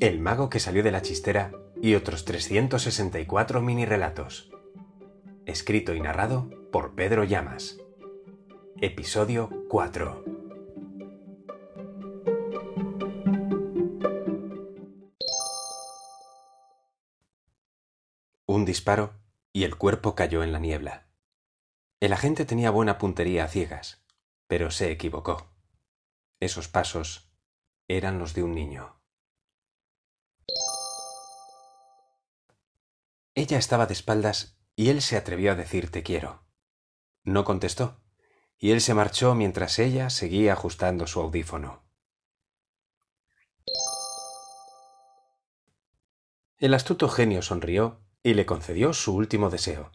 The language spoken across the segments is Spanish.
El mago que salió de la chistera y otros 364 mini relatos. Escrito y narrado por Pedro Llamas. Episodio 4. Un disparo y el cuerpo cayó en la niebla. El agente tenía buena puntería a ciegas, pero se equivocó. Esos pasos eran los de un niño. Ella estaba de espaldas y él se atrevió a decir te quiero. No contestó, y él se marchó mientras ella seguía ajustando su audífono. El astuto genio sonrió y le concedió su último deseo.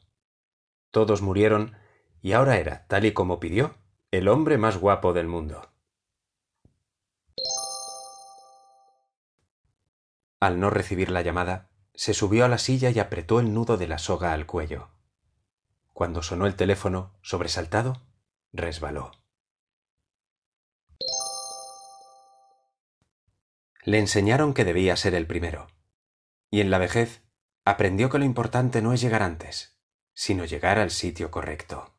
Todos murieron y ahora era, tal y como pidió, el hombre más guapo del mundo. Al no recibir la llamada, se subió a la silla y apretó el nudo de la soga al cuello. Cuando sonó el teléfono, sobresaltado, resbaló. Le enseñaron que debía ser el primero, y en la vejez aprendió que lo importante no es llegar antes, sino llegar al sitio correcto.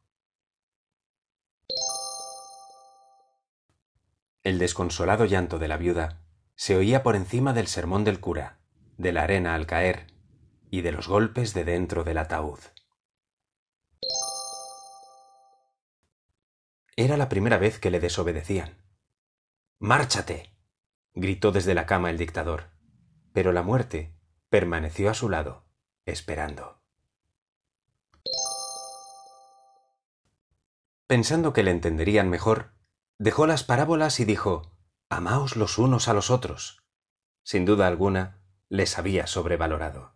El desconsolado llanto de la viuda se oía por encima del sermón del cura, de la arena al caer y de los golpes de dentro del ataúd. Era la primera vez que le desobedecían. ¡Márchate! gritó desde la cama el dictador, pero la muerte permaneció a su lado, esperando. Pensando que le entenderían mejor, dejó las parábolas y dijo Amaos los unos a los otros. Sin duda alguna, les había sobrevalorado.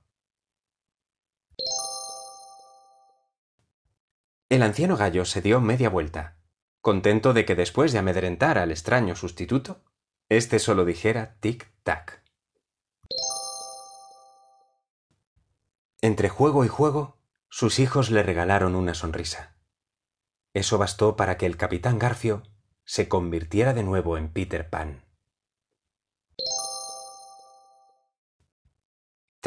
El anciano gallo se dio media vuelta, contento de que después de amedrentar al extraño sustituto, éste solo dijera tic-tac. Entre juego y juego, sus hijos le regalaron una sonrisa. Eso bastó para que el capitán Garfio se convirtiera de nuevo en Peter Pan.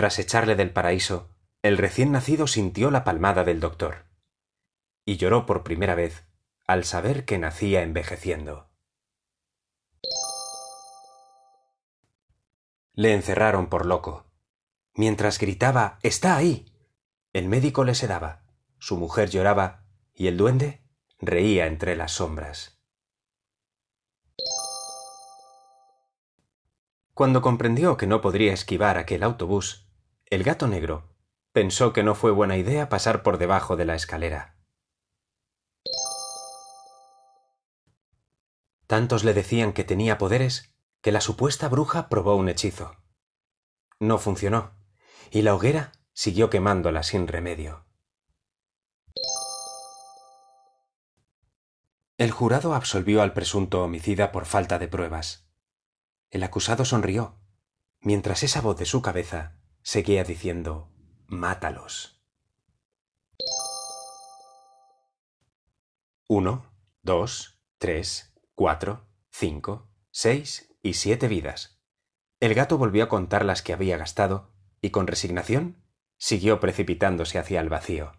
Tras echarle del paraíso, el recién nacido sintió la palmada del doctor y lloró por primera vez al saber que nacía envejeciendo. Le encerraron por loco. Mientras gritaba Está ahí. El médico le sedaba, su mujer lloraba y el duende reía entre las sombras. Cuando comprendió que no podría esquivar aquel autobús, el gato negro pensó que no fue buena idea pasar por debajo de la escalera. Tantos le decían que tenía poderes que la supuesta bruja probó un hechizo. No funcionó, y la hoguera siguió quemándola sin remedio. El jurado absolvió al presunto homicida por falta de pruebas. El acusado sonrió, mientras esa voz de su cabeza seguía diciendo Mátalos. Uno, dos, tres, cuatro, cinco, seis y siete vidas. El gato volvió a contar las que había gastado y con resignación siguió precipitándose hacia el vacío.